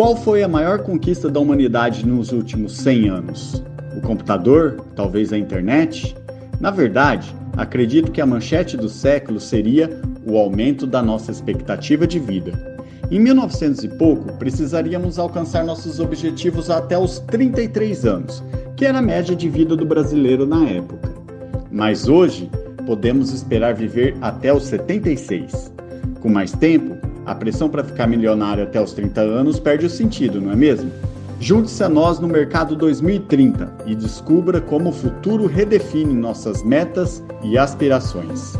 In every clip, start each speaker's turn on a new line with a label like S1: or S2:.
S1: Qual foi a maior conquista da humanidade nos últimos 100 anos? O computador? Talvez a internet? Na verdade, acredito que a manchete do século seria o aumento da nossa expectativa de vida. Em 1900 e pouco, precisaríamos alcançar nossos objetivos até os 33 anos, que era a média de vida do brasileiro na época. Mas hoje, podemos esperar viver até os 76. Com mais tempo, a pressão para ficar milionário até os 30 anos perde o sentido, não é mesmo? Junte-se a nós no Mercado 2030 e descubra como o futuro redefine nossas metas e aspirações.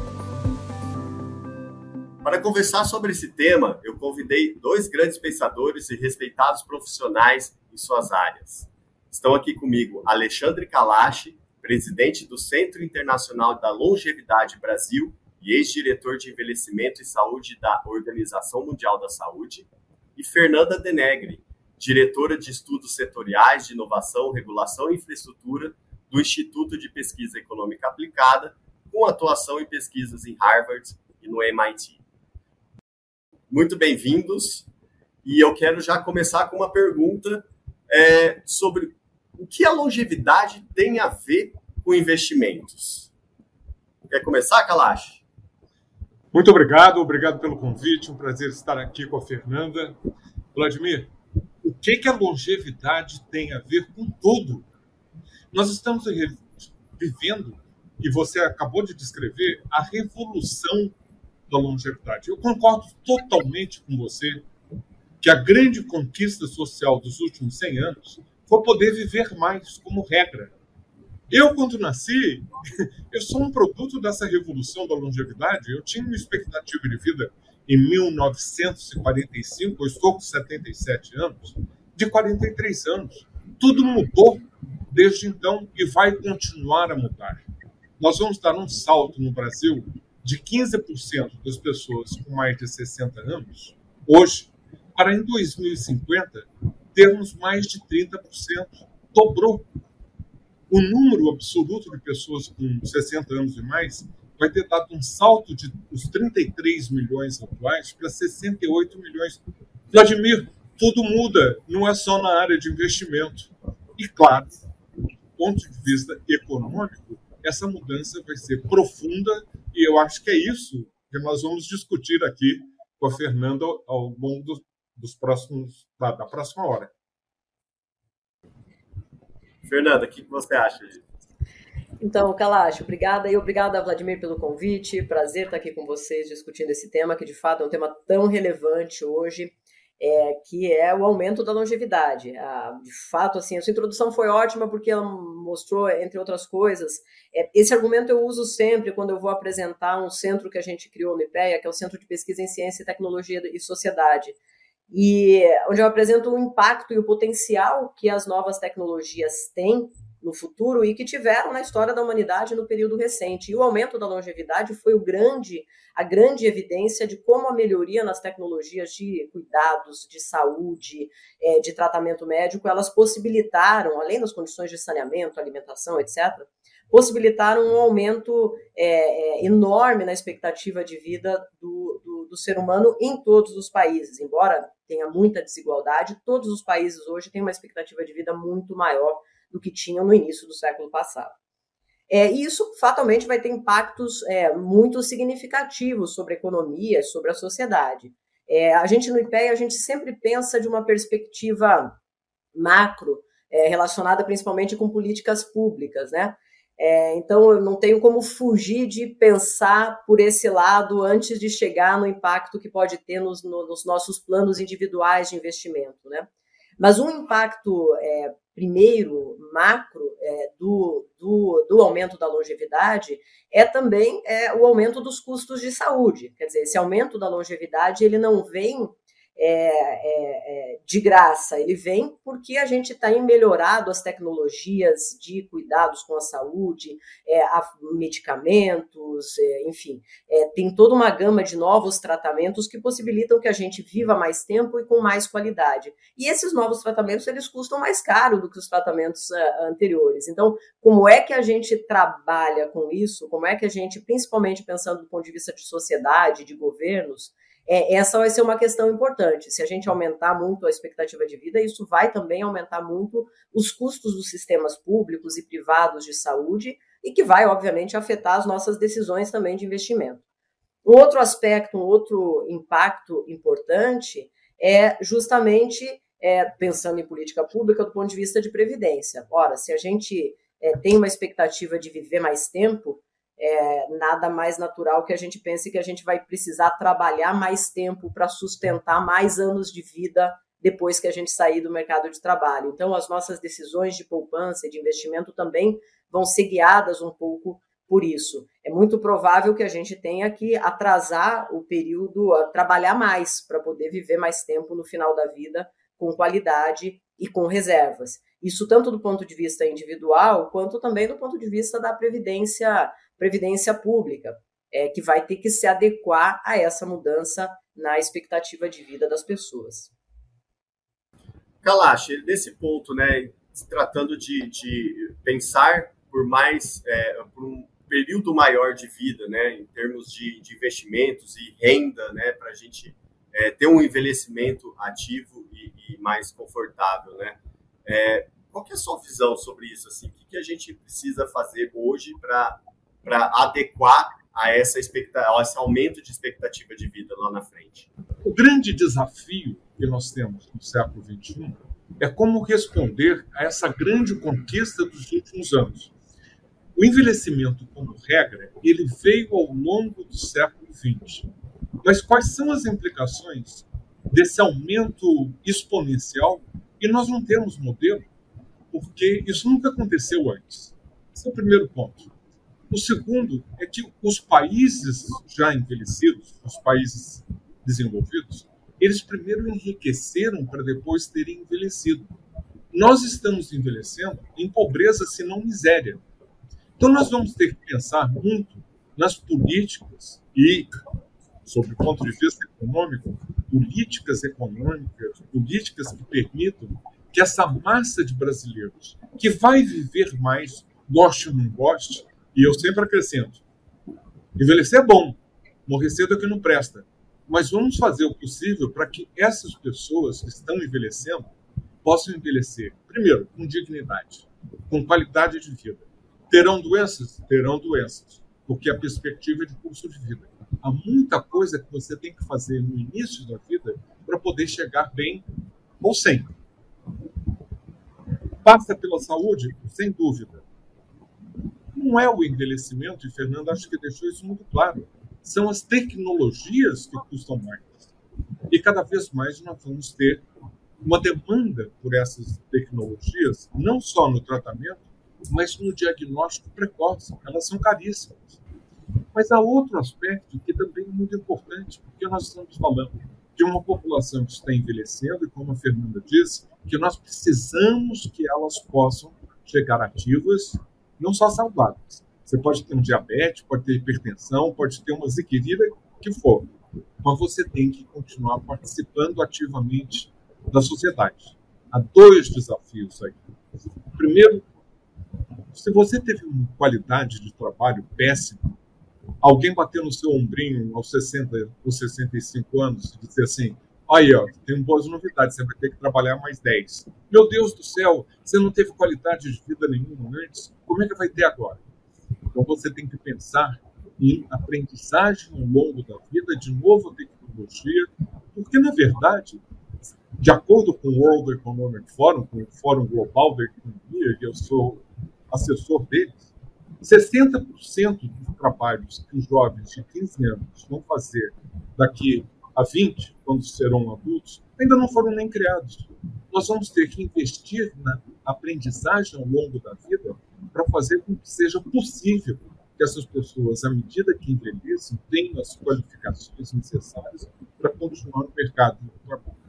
S2: Para conversar sobre esse tema, eu convidei dois grandes pensadores e respeitados profissionais em suas áreas. Estão aqui comigo Alexandre Kalash, presidente do Centro Internacional da Longevidade Brasil e ex-diretor de envelhecimento e saúde da Organização Mundial da Saúde, e Fernanda Denegri, diretora de estudos setoriais de inovação, regulação e infraestrutura do Instituto de Pesquisa Econômica Aplicada, com atuação em pesquisas em Harvard e no MIT. Muito bem-vindos. E eu quero já começar com uma pergunta é, sobre o que a longevidade tem a ver com investimentos. Quer começar, Kalash?
S3: Muito obrigado, obrigado pelo convite, um prazer estar aqui com a Fernanda. Vladimir, o que, que a longevidade tem a ver com tudo? Nós estamos vivendo, e você acabou de descrever, a revolução da longevidade. Eu concordo totalmente com você que a grande conquista social dos últimos 100 anos foi poder viver mais como regra. Eu, quando nasci, eu sou um produto dessa revolução da longevidade. Eu tinha uma expectativa de vida em 1945, eu estou com 77 anos, de 43 anos. Tudo mudou desde então e vai continuar a mudar. Nós vamos dar um salto no Brasil de 15% das pessoas com mais de 60 anos, hoje, para em 2050 termos mais de 30%. Dobrou o número absoluto de pessoas com 60 anos e mais vai ter dado um salto de os 33 milhões atuais para 68 milhões. Vladimir, tudo muda, não é só na área de investimento. E, claro, do ponto de vista econômico, essa mudança vai ser profunda e eu acho que é isso que nós vamos discutir aqui com a Fernanda ao longo dos, dos próximos da, da próxima hora.
S2: Fernanda, o que você acha disso?
S4: Então, Kalash, obrigada e obrigada, Vladimir, pelo convite. Prazer estar aqui com vocês discutindo esse tema, que de fato é um tema tão relevante hoje, é, que é o aumento da longevidade. Ah, de fato, assim, a sua introdução foi ótima porque ela mostrou, entre outras coisas, é, esse argumento eu uso sempre quando eu vou apresentar um centro que a gente criou no IPEA, que é o Centro de Pesquisa em Ciência, Tecnologia e Sociedade e onde eu apresento o impacto e o potencial que as novas tecnologias têm no futuro e que tiveram na história da humanidade no período recente. E o aumento da longevidade foi o grande, a grande evidência de como a melhoria nas tecnologias de cuidados, de saúde, é, de tratamento médico, elas possibilitaram, além das condições de saneamento, alimentação, etc., possibilitaram um aumento é, enorme na expectativa de vida do, do, do, ser humano em todos os países. Embora tenha muita desigualdade, todos os países hoje têm uma expectativa de vida muito maior do que tinham no início do século passado. É, e isso fatalmente vai ter impactos é, muito significativos sobre a economia, sobre a sociedade. É, a gente no IPEA, a gente sempre pensa de uma perspectiva macro, é, relacionada principalmente com políticas públicas, né? É, então, eu não tenho como fugir de pensar por esse lado antes de chegar no impacto que pode ter nos, nos nossos planos individuais de investimento. Né? Mas um impacto, é, primeiro, macro, é, do, do, do, aumento da longevidade é também é, o aumento dos custos de saúde. Quer dizer, esse aumento da longevidade ele não vem é, é, é, de graça, ele vem porque a gente está melhorado as tecnologias de cuidados com a saúde, é, a medicamentos, é, enfim, é, tem toda uma gama de novos tratamentos que possibilitam que a gente viva mais tempo e com mais qualidade. E esses novos tratamentos eles custam mais caro do que os tratamentos anteriores. Então, como é que a gente trabalha com isso? Como é que a gente, principalmente pensando do ponto de vista de sociedade, de governos, é, essa vai ser uma questão importante. Se a gente aumentar muito a expectativa de vida, isso vai também aumentar muito os custos dos sistemas públicos e privados de saúde e que vai, obviamente, afetar as nossas decisões também de investimento. Um outro aspecto, um outro impacto importante é justamente é, pensando em política pública do ponto de vista de previdência. Ora, se a gente é, tem uma expectativa de viver mais tempo, é, nada mais natural que a gente pense que a gente vai precisar trabalhar mais tempo para sustentar mais anos de vida depois que a gente sair do mercado de trabalho. Então, as nossas decisões de poupança e de investimento também vão ser guiadas um pouco por isso. É muito provável que a gente tenha que atrasar o período, trabalhar mais para poder viver mais tempo no final da vida com qualidade e com reservas. Isso tanto do ponto de vista individual, quanto também do ponto de vista da previdência, previdência pública, é, que vai ter que se adequar a essa mudança na expectativa de vida das pessoas.
S2: Kalash, nesse ponto, né, se tratando de, de pensar por mais é, por um período maior de vida, né, em termos de, de investimentos e renda, né, para a gente é, ter um envelhecimento ativo e, e mais confortável, né? É, qual é a sua visão sobre isso? Assim, o que, que a gente precisa fazer hoje para adequar a, essa a esse aumento de expectativa de vida lá na frente?
S3: O grande desafio que nós temos no século XXI é como responder a essa grande conquista dos últimos anos. O envelhecimento, como regra, ele veio ao longo do século XX. Mas quais são as implicações desse aumento exponencial e nós não temos modelo? Porque isso nunca aconteceu antes. Esse é o primeiro ponto. O segundo é que os países já envelhecidos, os países desenvolvidos, eles primeiro enriqueceram para depois terem envelhecido. Nós estamos envelhecendo em pobreza, se não miséria. Então, nós vamos ter que pensar muito nas políticas e, sob o ponto de vista econômico, políticas econômicas, políticas que permitam que essa massa de brasileiros que vai viver mais, goste ou não goste, e eu sempre acrescento: envelhecer é bom, morrer cedo é que não presta. Mas vamos fazer o possível para que essas pessoas que estão envelhecendo possam envelhecer, primeiro, com dignidade, com qualidade de vida Terão doenças? Terão doenças, porque a perspectiva é de curso de vida. Há muita coisa que você tem que fazer no início da vida para poder chegar bem ou sem. Passa pela saúde? Sem dúvida. Não é o envelhecimento, e Fernando acho que deixou isso muito claro. São as tecnologias que custam mais. E cada vez mais nós vamos ter uma demanda por essas tecnologias, não só no tratamento, mas no diagnóstico precoce. Elas são caríssimas. Mas há outro aspecto que também é muito importante, porque nós estamos falando de uma população que está envelhecendo, e como a Fernanda disse, que nós precisamos que elas possam chegar ativas, não só saudáveis. Você pode ter um diabetes, pode ter hipertensão, pode ter uma ziquerida, que for. Mas você tem que continuar participando ativamente da sociedade. Há dois desafios aí. Primeiro, se você teve uma qualidade de trabalho péssima, alguém bater no seu ombrinho aos 60 ou 65 anos e dizer assim: aí, ó, tem boas novidades, você vai ter que trabalhar mais 10. Meu Deus do céu, você não teve qualidade de vida nenhuma antes, como é que vai ter agora? Então você tem que pensar em aprendizagem ao longo da vida, de novo tecnologia, porque na verdade, de acordo com o World Economic Forum, com o Fórum Global da Economia, que eu sou assessor deles, 60% dos trabalhos que os jovens de 15 anos vão fazer daqui a 20, quando serão adultos, ainda não foram nem criados. Nós vamos ter que investir na aprendizagem ao longo da vida para fazer com que seja possível que essas pessoas, à medida que envelheçam, tenham as qualificações necessárias para continuar no mercado de trabalho.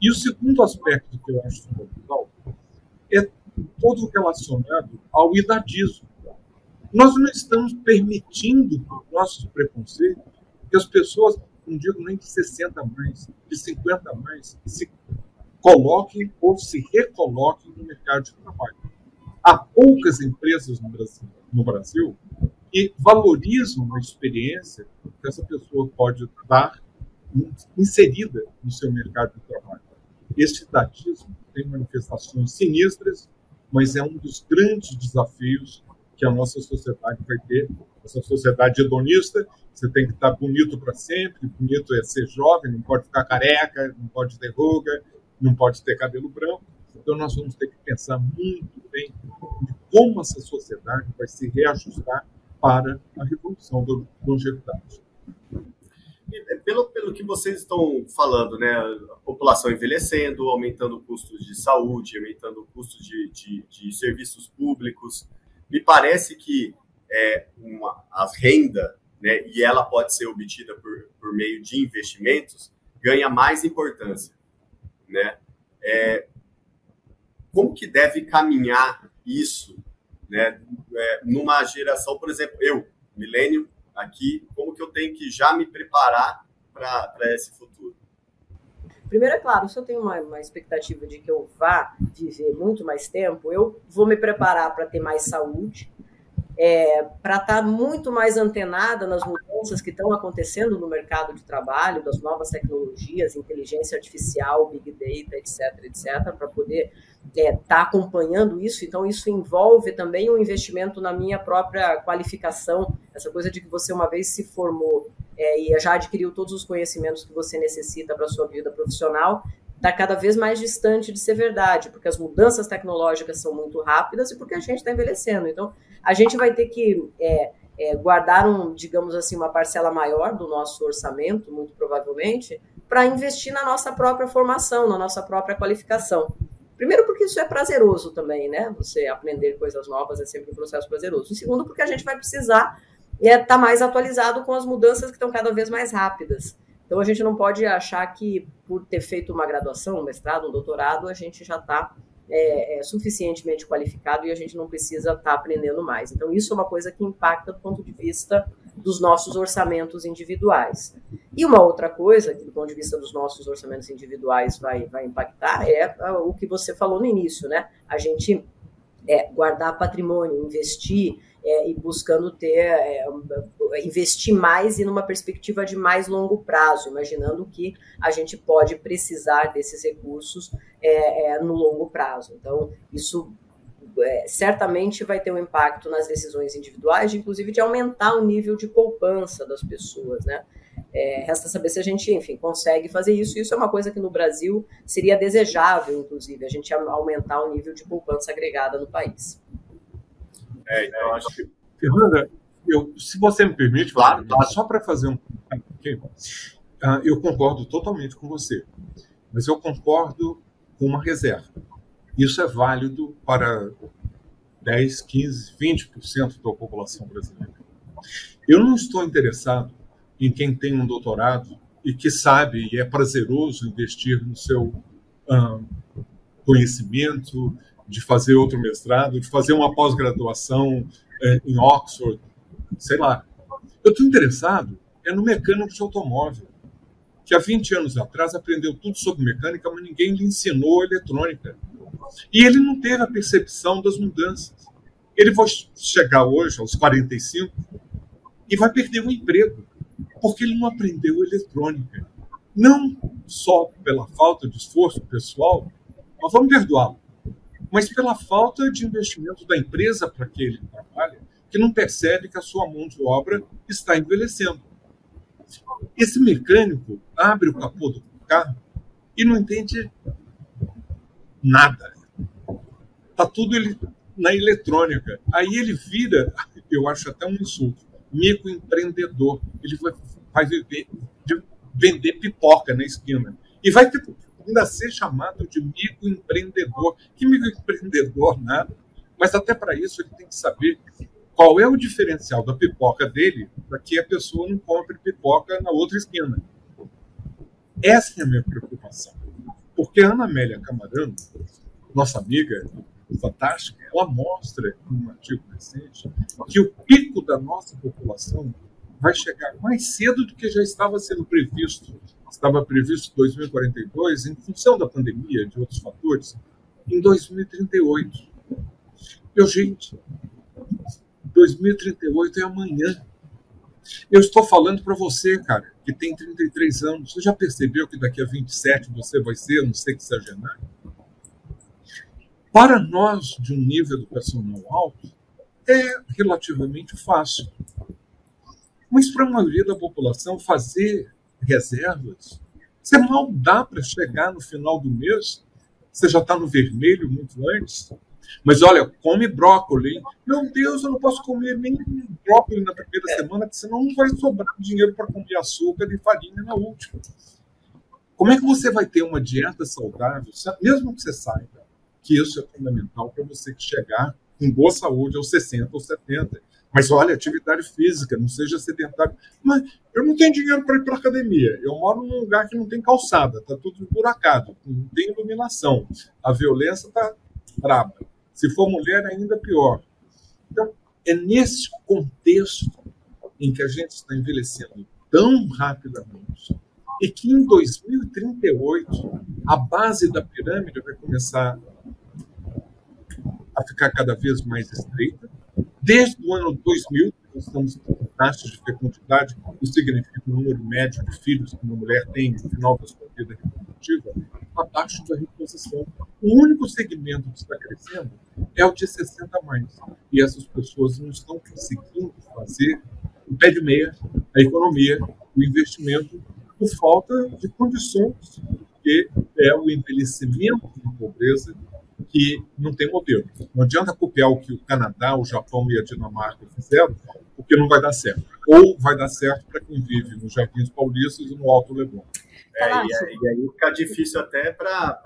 S3: E o segundo aspecto que eu acho fundamental é todo relacionado ao idadismo. Nós não estamos permitindo, por nossos preconceitos, que as pessoas, não digo nem de 60 a mais, de 50 a mais, se coloquem ou se recoloquem no mercado de trabalho. Há poucas empresas no Brasil, no Brasil que valorizam a experiência que essa pessoa pode dar inserida no seu mercado de trabalho. Este datismo tem manifestações sinistras, mas é um dos grandes desafios que a nossa sociedade vai ter. Essa sociedade hedonista, você tem que estar bonito para sempre, bonito é ser jovem, não pode ficar careca, não pode ter ruga, não pode ter cabelo branco. Então, nós vamos ter que pensar muito bem como essa sociedade vai se reajustar para a revolução da longevidade.
S2: É, pelo, pelo que vocês estão falando, né, a população envelhecendo, aumentando custos de saúde, aumentando custos de, de, de serviços públicos, me parece que é, uma, a renda, né, e ela pode ser obtida por, por meio de investimentos, ganha mais importância. Né? É, como que deve caminhar isso né, é, numa geração, por exemplo, eu, milênio, aqui, como que eu tenho que já me preparar para esse futuro?
S4: Primeiro, é claro, se eu tenho uma, uma, expectativa de que eu vá viver muito mais tempo, eu vou me preparar para ter mais saúde, é, para estar tá muito mais antenada nas mudanças que estão acontecendo no mercado de trabalho, das novas tecnologias, inteligência artificial, big data, etc, etc, para poder estar é, tá acompanhando isso. Então, isso envolve também um investimento na minha própria qualificação, essa coisa de que você uma vez se formou é, e já adquiriu todos os conhecimentos que você necessita para a sua vida profissional, está cada vez mais distante de ser verdade, porque as mudanças tecnológicas são muito rápidas e porque a gente está envelhecendo. Então, a gente vai ter que é, é, guardar, um, digamos assim, uma parcela maior do nosso orçamento, muito provavelmente, para investir na nossa própria formação, na nossa própria qualificação. Primeiro, porque isso é prazeroso também, né? Você aprender coisas novas é sempre um processo prazeroso. E segundo, porque a gente vai precisar estar é, tá mais atualizado com as mudanças que estão cada vez mais rápidas. Então, a gente não pode achar que, por ter feito uma graduação, um mestrado, um doutorado, a gente já está é, é, suficientemente qualificado e a gente não precisa estar tá aprendendo mais. Então, isso é uma coisa que impacta do ponto de vista dos nossos orçamentos individuais. E uma outra coisa que, do ponto de vista dos nossos orçamentos individuais, vai, vai impactar é o que você falou no início, né? A gente é, guardar patrimônio, investir é, e buscando ter é, investir mais e numa perspectiva de mais longo prazo, imaginando que a gente pode precisar desses recursos é, é no longo prazo. Então, isso é, certamente vai ter um impacto nas decisões individuais, inclusive de aumentar o nível de poupança das pessoas, né? É, resta saber se a gente, enfim, consegue fazer isso. Isso é uma coisa que no Brasil seria desejável, inclusive, a gente aumentar o nível de poupança agregada no país.
S3: É, então acho que. Fernanda, eu, se você me permite, claro, claro. só para fazer um. Uh, eu concordo totalmente com você, mas eu concordo com uma reserva. Isso é válido para 10, 15, 20% da população brasileira. Eu não estou interessado em quem tem um doutorado e que sabe e é prazeroso investir no seu um, conhecimento, de fazer outro mestrado, de fazer uma pós-graduação é, em Oxford, sei lá. Eu estou interessado é no mecânico de automóvel, que há 20 anos atrás aprendeu tudo sobre mecânica, mas ninguém lhe ensinou eletrônica. E ele não teve a percepção das mudanças. Ele vai chegar hoje, aos 45, e vai perder o emprego, porque ele não aprendeu eletrônica. Não só pela falta de esforço pessoal, mas vamos perdoá-lo, mas pela falta de investimento da empresa para que ele trabalhe, que não percebe que a sua mão de obra está envelhecendo. Esse mecânico abre o capô do carro e não entende nada. Está tudo ele, na eletrônica. Aí ele vira, eu acho até um insulto, microempreendedor. Ele vai, vai viver de vender pipoca na esquina. E vai ter, ainda ser chamado de microempreendedor. Que microempreendedor nada. Mas até para isso ele tem que saber qual é o diferencial da pipoca dele para que a pessoa não compre pipoca na outra esquina. Essa é a minha preocupação. Porque a Ana Amélia Camarano, nossa amiga fantástica, ela mostra em um artigo recente que o pico da nossa população vai chegar mais cedo do que já estava sendo previsto. Estava previsto 2042, em função da pandemia, de outros fatores, em 2038. Meu gente, 2038 é amanhã. Eu estou falando para você, cara, que tem 33 anos, você já percebeu que daqui a 27 você vai ser um sexagenário? Para nós, de um nível educacional alto, é relativamente fácil. Mas para a maioria da população, fazer reservas, você mal dá para chegar no final do mês, você já está no vermelho muito antes. Mas olha, come brócolis. Meu Deus, eu não posso comer nem brócolis na primeira semana, porque senão não vai sobrar dinheiro para comer açúcar e farinha na última. Como é que você vai ter uma dieta saudável, mesmo que você saiba que isso é fundamental para você chegar com boa saúde aos 60 ou 70? Mas olha, atividade física, não seja sedentário. Mas eu não tenho dinheiro para ir para academia. Eu moro num lugar que não tem calçada, está tudo buracado, não tem iluminação. A violência está braba. Se for mulher, ainda pior. Então, é nesse contexto em que a gente está envelhecendo tão rapidamente e que em 2038 a base da pirâmide vai começar a ficar cada vez mais estreita. Desde o ano 2000, nós estamos com taxas de fecundidade, isso significa o número médio de filhos que uma mulher tem no final da sua vida reprodutiva, abaixo da reposição. O único segmento que está crescendo é o de 60 mais. E essas pessoas não estão conseguindo fazer o pé de meia, a economia, o investimento, por falta de condições, porque é o envelhecimento da pobreza que não tem modelo. Não adianta copiar o que o Canadá, o Japão e a Dinamarca fizeram, porque não vai dar certo. Ou vai dar certo para quem vive nos Jardins Paulistas e no Alto Leblon.
S2: É, e, aí fica difícil até para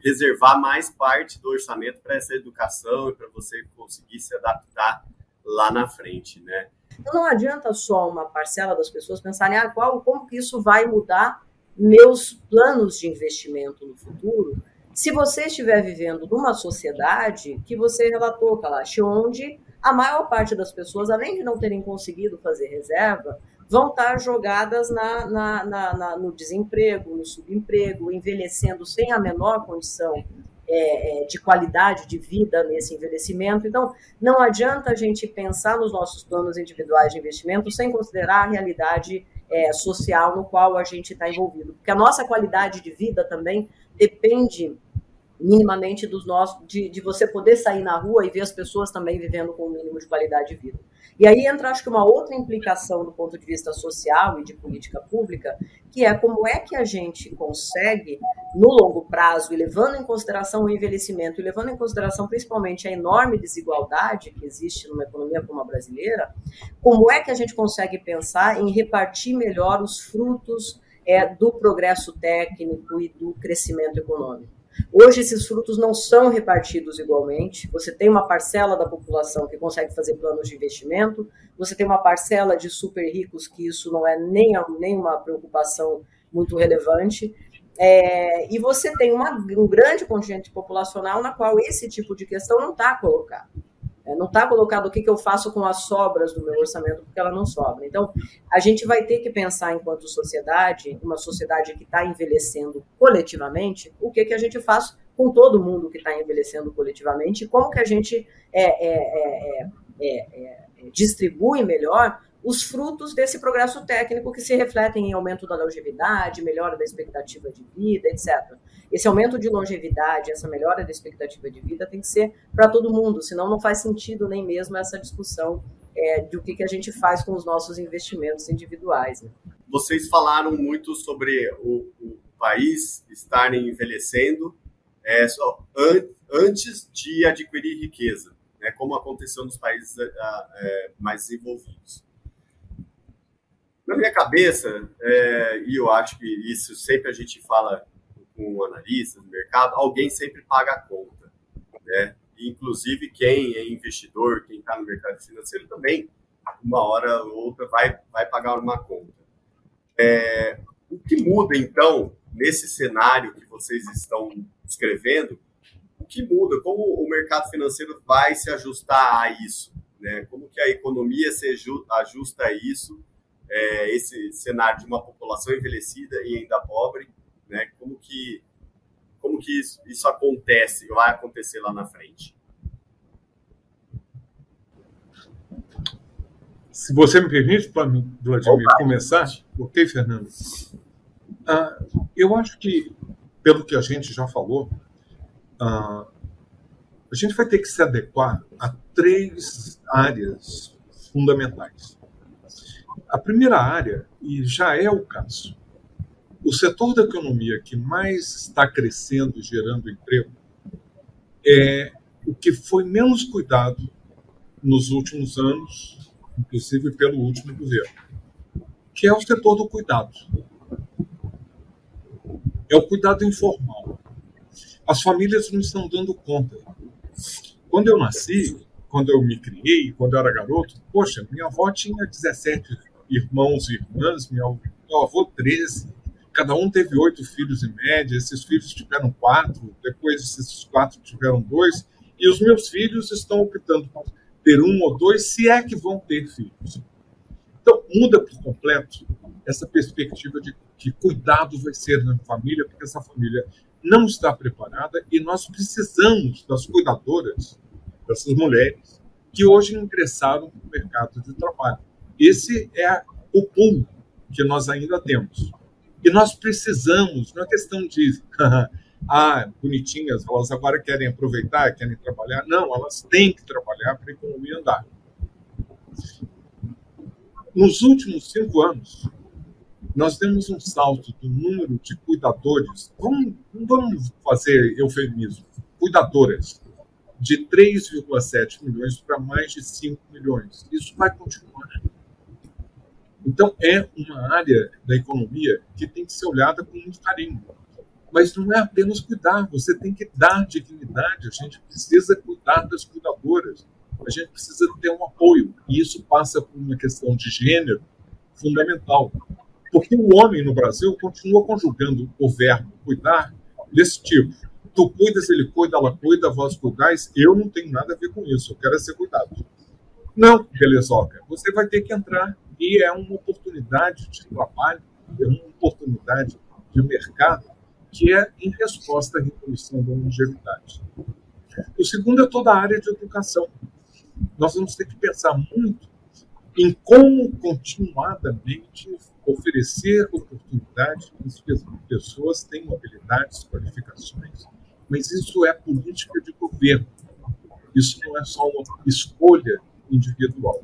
S2: reservar mais parte do orçamento para essa educação e para você conseguir se adaptar lá na frente, né?
S4: Então não adianta só uma parcela das pessoas pensarem ah, qual, como que isso vai mudar meus planos de investimento no futuro, se você estiver vivendo numa sociedade que você relatou, Kalash, onde a maior parte das pessoas, além de não terem conseguido fazer reserva, vão estar jogadas na, na, na, no desemprego, no subemprego, envelhecendo sem a menor condição é, de qualidade de vida nesse envelhecimento. Então, não adianta a gente pensar nos nossos planos individuais de investimento sem considerar a realidade é, social no qual a gente está envolvido. Porque a nossa qualidade de vida também depende minimamente dos nossos, de, de você poder sair na rua e ver as pessoas também vivendo com o um mínimo de qualidade de vida. E aí entra, acho que, uma outra implicação do ponto de vista social e de política pública, que é como é que a gente consegue, no longo prazo, e levando em consideração o envelhecimento, e levando em consideração principalmente a enorme desigualdade que existe numa economia como a brasileira, como é que a gente consegue pensar em repartir melhor os frutos é, do progresso técnico e do crescimento econômico. Hoje, esses frutos não são repartidos igualmente. Você tem uma parcela da população que consegue fazer planos de investimento, você tem uma parcela de super ricos que isso não é nem, nem uma preocupação muito relevante. É, e você tem uma, um grande contingente populacional na qual esse tipo de questão não está colocado. É, não está colocado o que, que eu faço com as sobras do meu orçamento, porque ela não sobra. Então, a gente vai ter que pensar, enquanto sociedade, uma sociedade que está envelhecendo coletivamente, o que, que a gente faz com todo mundo que está envelhecendo coletivamente como que a gente é, é, é, distribui melhor os frutos desse progresso técnico que se refletem em aumento da longevidade, melhora da expectativa de vida, etc. Esse aumento de longevidade, essa melhora da expectativa de vida tem que ser para todo mundo, senão não faz sentido nem mesmo essa discussão é, do que, que a gente faz com os nossos investimentos individuais. Né?
S2: Vocês falaram muito sobre o, o país estar envelhecendo é, só, an, antes de adquirir riqueza, né, como aconteceu nos países é, é mais desenvolvidos. Na minha cabeça, é, e eu acho que isso sempre a gente fala com analistas do mercado, alguém sempre paga a conta, né? Inclusive quem é investidor, quem está no mercado financeiro também, uma hora ou outra vai, vai pagar uma conta. É, o que muda então nesse cenário que vocês estão escrevendo? O que muda? Como o mercado financeiro vai se ajustar a isso? Né? Como que a economia se ajusta a isso? É, esse cenário de uma população envelhecida e ainda pobre né? Como que como que isso, isso acontece, vai acontecer lá na frente?
S3: Se você me permite, Vladimir, Opa. começar, ok, Fernando? Ah, eu acho que, pelo que a gente já falou, ah, a gente vai ter que se adequar a três áreas fundamentais. A primeira área, e já é o caso, o setor da economia que mais está crescendo e gerando emprego é o que foi menos cuidado nos últimos anos, inclusive pelo último governo, que é o setor do cuidado. É o cuidado informal. As famílias não estão dando conta. Quando eu nasci, quando eu me criei, quando eu era garoto, poxa, minha avó tinha 17 irmãos e irmãs, meu, avô 13. Cada um teve oito filhos em média, esses filhos tiveram quatro, depois esses quatro tiveram dois, e os meus filhos estão optando por ter um ou dois, se é que vão ter filhos. Então, muda por completo essa perspectiva de que cuidado vai ser na família, porque essa família não está preparada e nós precisamos das cuidadoras, dessas mulheres, que hoje ingressaram no mercado de trabalho. Esse é o pulo que nós ainda temos. E nós precisamos, não é questão de, ah, bonitinhas, elas agora querem aproveitar, querem trabalhar. Não, elas têm que trabalhar para a economia andar. Nos últimos cinco anos, nós temos um salto do número de cuidadores, vamos, vamos fazer eufemismo, cuidadoras, de 3,7 milhões para mais de 5 milhões. Isso vai continuar. Então, é uma área da economia que tem que ser olhada com muito carinho. Mas não é apenas cuidar, você tem que dar dignidade, a gente precisa cuidar das cuidadoras, a gente precisa ter um apoio. E isso passa por uma questão de gênero fundamental. Porque o homem no Brasil continua conjugando o verbo cuidar desse tipo. Tu cuidas, ele cuida, ela cuida, vós cuidais. Eu não tenho nada a ver com isso, eu quero é ser cuidado. Não, belezoca. Você vai ter que entrar e é uma oportunidade de trabalho, é uma oportunidade de mercado que é em resposta à revolução da longevidade. O segundo é toda a área de educação. Nós vamos ter que pensar muito em como continuadamente oferecer oportunidades para as pessoas tenham habilidades, qualificações, mas isso é política de governo. Isso não é só uma escolha individual.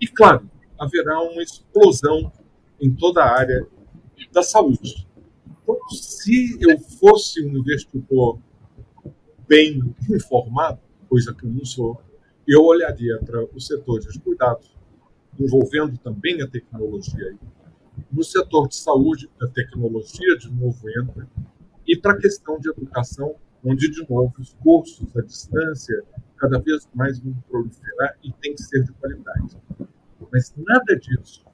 S3: E, claro, haverá uma explosão em toda a área da saúde. Então, se eu fosse um investidor bem informado, coisa que eu não sou, eu olharia para o setor de cuidados, envolvendo também a tecnologia. No setor de saúde, a tecnologia de novo entra, e para a questão de educação, onde, de novo, os cursos à distância cada vez mais vão proliferar e tem que ser de qualidade. Mas nada disso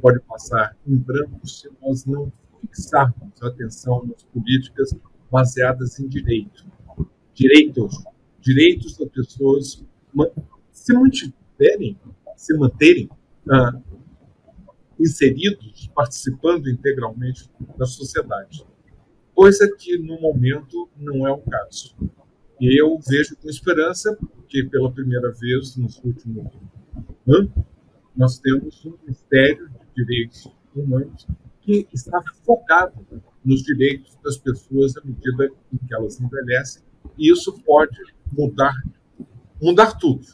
S3: pode passar em branco se nós não fixarmos a atenção nas políticas baseadas em direito. Direitos, direitos das pessoas se mantiverem se manterem ah, inseridos, participando integralmente da sociedade. Coisa que, no momento, não é o caso. E eu vejo com esperança que, pela primeira vez nos últimos anos, nós temos um Ministério de Direitos Humanos que está focado nos direitos das pessoas à medida em que elas envelhecem, e isso pode mudar, mudar tudo,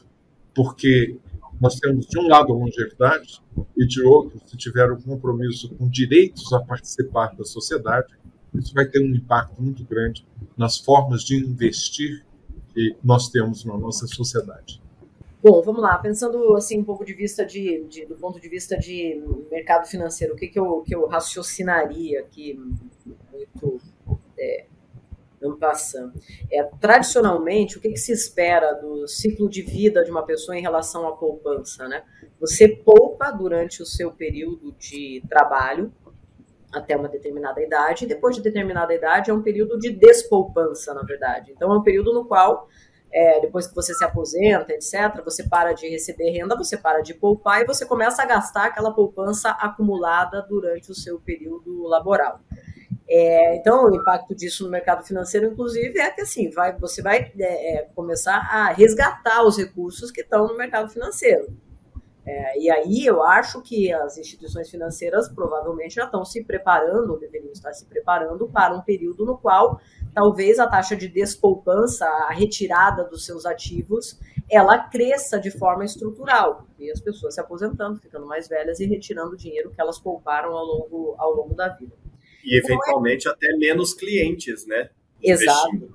S3: porque nós temos, de um lado, a longevidade, e de outro, se tiver um compromisso com direitos a participar da sociedade, isso vai ter um impacto muito grande nas formas de investir que nós temos na nossa sociedade.
S4: Bom, vamos lá. Pensando assim um pouco de vista de, de do ponto de vista de mercado financeiro, o que, que, eu, que eu raciocinaria aqui muito é, passando. É, tradicionalmente, o que, que, se espera do ciclo de vida de uma pessoa em relação à poupança? Né? Você poupa durante o seu período de trabalho, até uma determinada idade, e depois de determinada idade é um período de despoupança, na verdade. Então, é um período no qual, é, depois que você se aposenta, etc., você para de receber renda, você para de poupar e você começa a gastar aquela poupança acumulada durante o seu período laboral. É, então, o impacto disso no mercado financeiro, inclusive, é que assim, vai, você vai é, é, começar a resgatar os recursos que estão no mercado financeiro. É, e aí eu acho que as instituições financeiras provavelmente já estão se preparando, deveriam estar se preparando para um período no qual talvez a taxa de despoupança, a retirada dos seus ativos, ela cresça de forma estrutural, e as pessoas se aposentando, ficando mais velhas e retirando o dinheiro que elas pouparam ao longo, ao longo da vida.
S2: E eventualmente então, é... até menos clientes, né?
S4: Exato.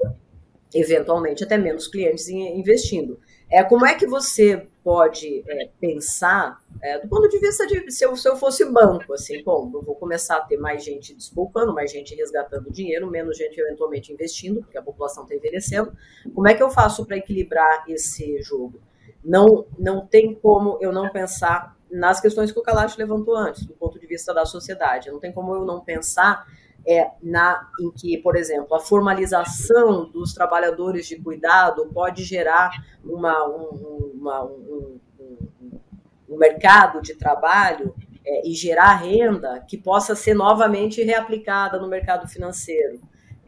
S4: Eventualmente até menos clientes investindo. É, como é que você pode é, pensar é, do ponto de vista de se eu, se eu fosse banco, assim, bom, eu vou começar a ter mais gente despolpando, mais gente resgatando dinheiro, menos gente eventualmente investindo, porque a população está envelhecendo. Como é que eu faço para equilibrar esse jogo? Não, não tem como eu não pensar nas questões que o Kalash levantou antes, do ponto de vista da sociedade. Não tem como eu não pensar é, na, em que, por exemplo, a formalização dos trabalhadores de cuidado pode gerar uma, um, uma, um, um, um mercado de trabalho é, e gerar renda que possa ser novamente reaplicada no mercado financeiro.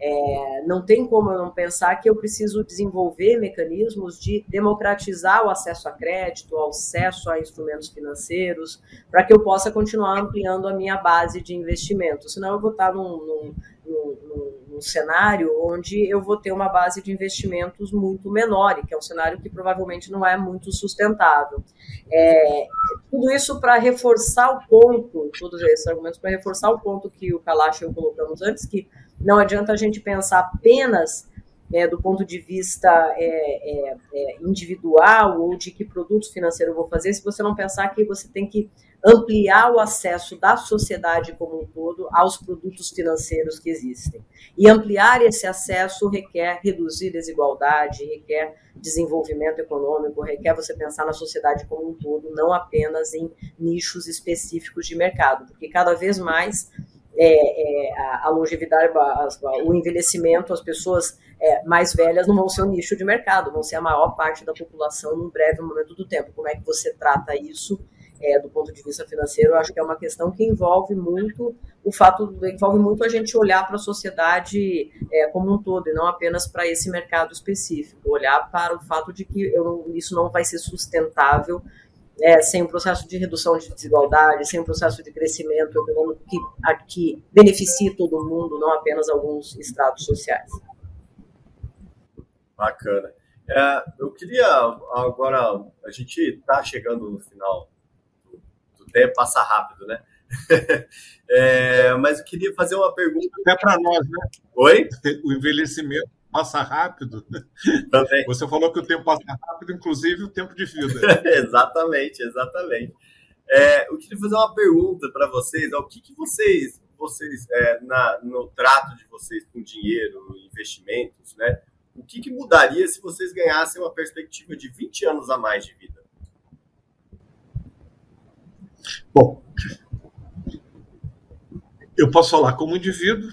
S4: É, não tem como eu não pensar que eu preciso desenvolver mecanismos de democratizar o acesso a crédito, o acesso a instrumentos financeiros, para que eu possa continuar ampliando a minha base de investimento. Senão eu vou estar num, num, num, num cenário onde eu vou ter uma base de investimentos muito menor, e que é um cenário que provavelmente não é muito sustentável. É, tudo isso para reforçar o ponto, todos esses argumentos para reforçar o ponto que o Kalash e eu colocamos antes, que não adianta a gente pensar apenas é, do ponto de vista é, é, é, individual ou de que produto financeiro eu vou fazer, se você não pensar que você tem que ampliar o acesso da sociedade como um todo aos produtos financeiros que existem. E ampliar esse acesso requer reduzir desigualdade, requer desenvolvimento econômico, requer você pensar na sociedade como um todo, não apenas em nichos específicos de mercado, porque cada vez mais é, é, a, longevidade, o envelhecimento, as pessoas é, mais velhas não vão ser um nicho de mercado, vão ser a maior parte da população num breve momento do tempo. Como é que você trata isso é, do ponto de vista financeiro? Eu acho que é uma questão que envolve muito o fato, envolve muito a gente olhar para a sociedade é, como um todo e não apenas para esse mercado específico, olhar para o fato de que eu, isso não vai ser sustentável é, sem um processo de redução de desigualdade, sem um processo de crescimento econômico que, que beneficie todo mundo, não apenas alguns estratos sociais.
S2: Bacana. É, eu queria agora, a gente está chegando no final do, do, tempo, passa rápido, né? é, mas eu queria fazer uma pergunta.
S3: Até para nós, né?
S2: Oi?
S3: O envelhecimento passa rápido. Também. Você falou que o tempo passa rápido, inclusive o tempo de vida.
S2: exatamente, exatamente. É, eu queria fazer uma pergunta para vocês. O que, que vocês, vocês é, na, no trato de vocês com dinheiro, investimentos, né? O que, que mudaria se vocês ganhassem uma perspectiva de 20 anos a mais de vida?
S3: Bom, eu posso falar como indivíduo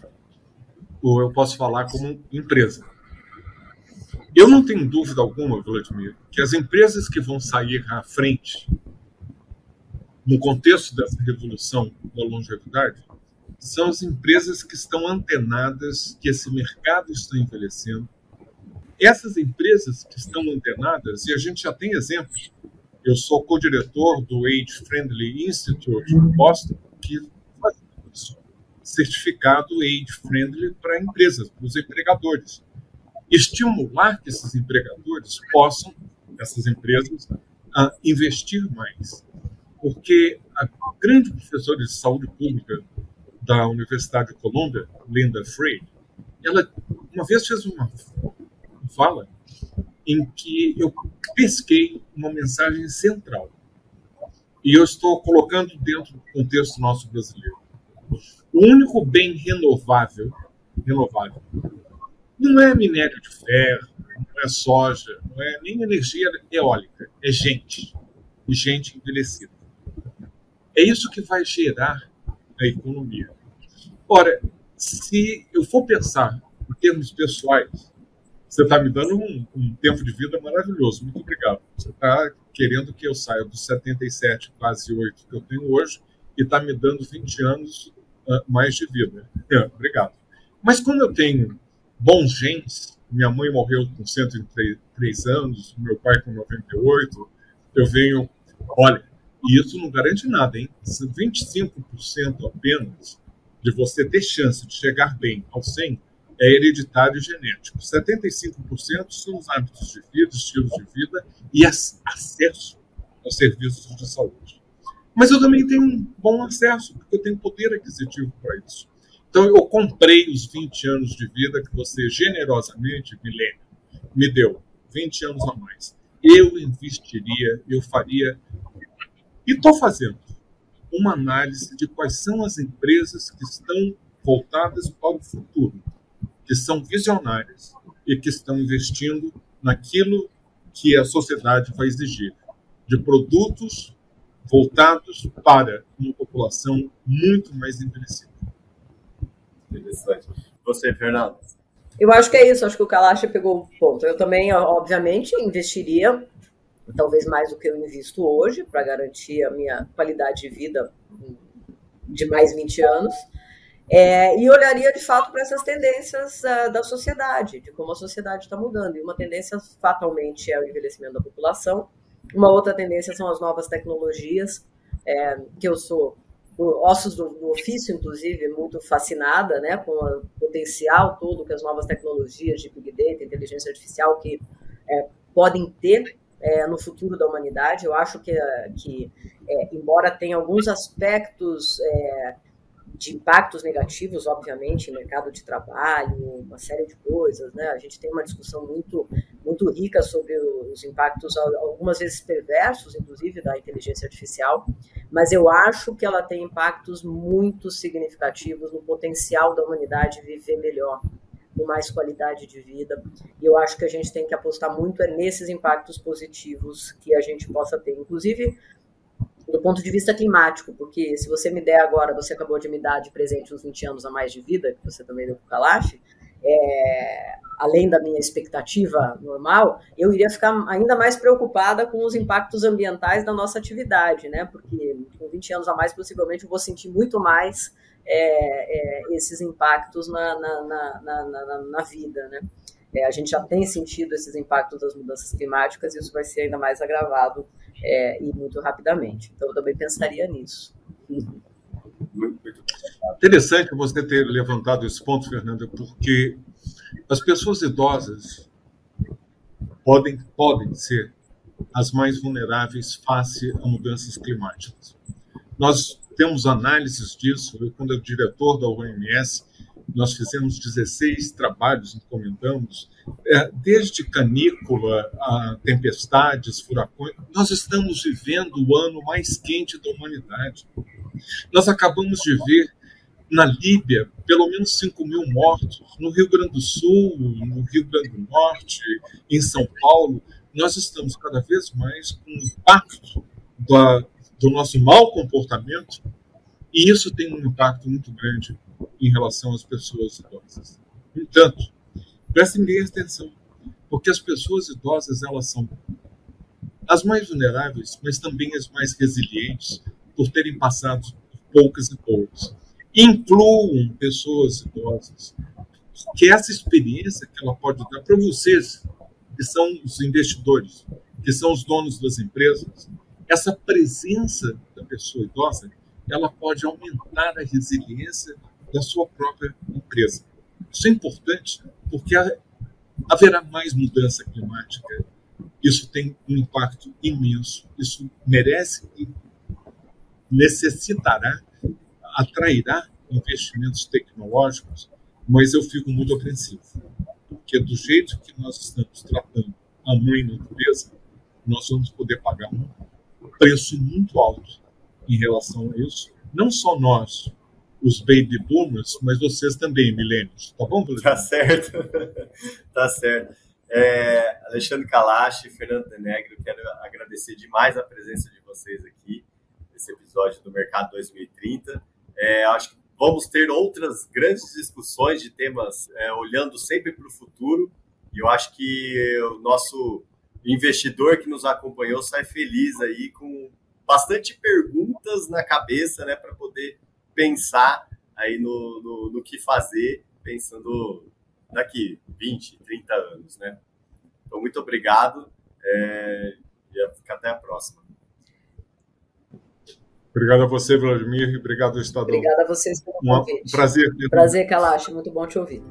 S3: ou eu posso falar como empresa. Eu não tenho dúvida alguma, Vladimir, que as empresas que vão sair à frente no contexto dessa revolução da longevidade são as empresas que estão antenadas que esse mercado está envelhecendo. Essas empresas que estão antenadas, e a gente já tem exemplos, eu sou co-diretor do Age Friendly Institute em Boston, que faz certificado Age Friendly para empresas, para os empregadores estimular que esses empregadores possam, essas empresas, a investir mais. Porque a grande professora de saúde pública da Universidade de Colômbia, Linda Frey, ela uma vez fez uma fala em que eu pesquei uma mensagem central. E eu estou colocando dentro do contexto nosso brasileiro. O único bem renovável, renovável não é minério de ferro, não é soja, não é nem energia eólica, é gente. E gente envelhecida. É isso que vai gerar a economia. Ora, se eu for pensar em termos pessoais, você está me dando um, um, tempo de vida maravilhoso. Muito obrigado. Você está querendo que eu saia dos 77, quase 8 que eu tenho hoje, e está me dando 20 anos uh, mais de vida. É, obrigado. Mas como eu tenho bons genes. Minha mãe morreu com 103 anos, meu pai com 98. Eu venho, olha, E isso não garante nada, hein? 25% apenas de você ter chance de chegar bem ao 100 é hereditário e genético. 75% são os hábitos de vida, estilos de vida e acesso aos serviços de saúde. Mas eu também tenho um bom acesso, porque eu tenho poder aquisitivo para isso. Então, eu comprei os 20 anos de vida que você generosamente, Milênio, me deu. 20 anos a mais. Eu investiria, eu faria. E estou fazendo uma análise de quais são as empresas que estão voltadas para o futuro, que são visionárias e que estão investindo naquilo que a sociedade vai exigir, de produtos voltados para uma população muito mais envelhecida.
S2: Interessante. Você, Fernando?
S4: Eu acho que é isso, acho que o Kalash pegou o ponto. Eu também, obviamente, investiria talvez mais do que eu invisto hoje para garantir a minha qualidade de vida de mais 20 anos. É, e olharia de fato para essas tendências uh, da sociedade, de como a sociedade está mudando. E uma tendência fatalmente é o envelhecimento da população, uma outra tendência são as novas tecnologias, é, que eu sou ossos do, do, ofício, inclusive, muito fascinada né, com o potencial todo que as novas tecnologias de Big Data, inteligência artificial, que é, podem ter é, no futuro da humanidade. Eu acho que, que é, embora tenha alguns aspectos é, de impactos negativos, obviamente, mercado de trabalho, uma série de coisas, né? A gente tem uma discussão muito, muito rica sobre os impactos, algumas vezes perversos, inclusive, da inteligência artificial, mas eu acho que ela tem impactos muito significativos no potencial da humanidade viver melhor, com mais qualidade de vida. E eu acho que a gente tem que apostar muito é nesses impactos positivos que a gente possa ter. Inclusive, do ponto de vista climático, porque se você me der agora, você acabou de me dar de presente uns 20 anos a mais de vida, que você também deu para o Kalash, é, além da minha expectativa normal, eu iria ficar ainda mais preocupada com os impactos ambientais da nossa atividade, né? Porque com 20 anos a mais, possivelmente, eu vou sentir muito mais é, é, esses impactos na, na, na, na, na vida, né? É, a gente já tem sentido esses impactos das mudanças climáticas e isso vai ser ainda mais agravado é, e muito rapidamente. Então, eu também pensaria nisso.
S3: Interessante você ter levantado esse ponto, Fernanda, porque as pessoas idosas podem, podem ser as mais vulneráveis face a mudanças climáticas. Nós temos análises disso. Eu, quando eu diretor da OMS, nós fizemos 16 trabalhos, encomendamos, é, desde canícula a tempestades, furacões. Nós estamos vivendo o ano mais quente da humanidade. Nós acabamos de ver na Líbia pelo menos 5 mil mortos, no Rio Grande do Sul, no Rio Grande do Norte, em São Paulo. Nós estamos cada vez mais com o impacto da, do nosso mau comportamento e isso tem um impacto muito grande em relação às pessoas idosas. No entanto, prestem bem atenção, porque as pessoas idosas elas são as mais vulneráveis, mas também as mais resilientes por terem passado poucas e poucas. Incluam pessoas idosas, que essa experiência que ela pode dar para vocês, que são os investidores, que são os donos das empresas, essa presença da pessoa idosa, ela pode aumentar a resiliência da sua própria empresa. Isso é importante porque haverá mais mudança climática. Isso tem um impacto imenso. Isso merece e necessitará, atrairá investimentos tecnológicos, mas eu fico muito apreensivo, porque do jeito que nós estamos tratando a mãe natureza, nós vamos poder pagar um preço muito alto em relação a isso. Não só nós, os baby boomers, mas vocês também, milênios. Tá bom,
S2: Tá certo. tá certo. É, Alexandre Kalash e Fernando Denegro, quero agradecer demais a presença de vocês aqui nesse episódio do Mercado 2030. É, acho que vamos ter outras grandes discussões de temas é, olhando sempre para o futuro. E eu acho que o nosso investidor que nos acompanhou sai feliz aí com bastante perguntas na cabeça, né, para poder pensar aí no, no, no, que fazer, pensando daqui 20, 30 anos, né? Então, muito obrigado é, e até a próxima.
S3: Obrigado a você, Vladimir, e obrigado ao Estadão.
S4: Obrigada a vocês pelo convite.
S3: Um prazer.
S4: Prazer, Kalash, muito bom te ouvir.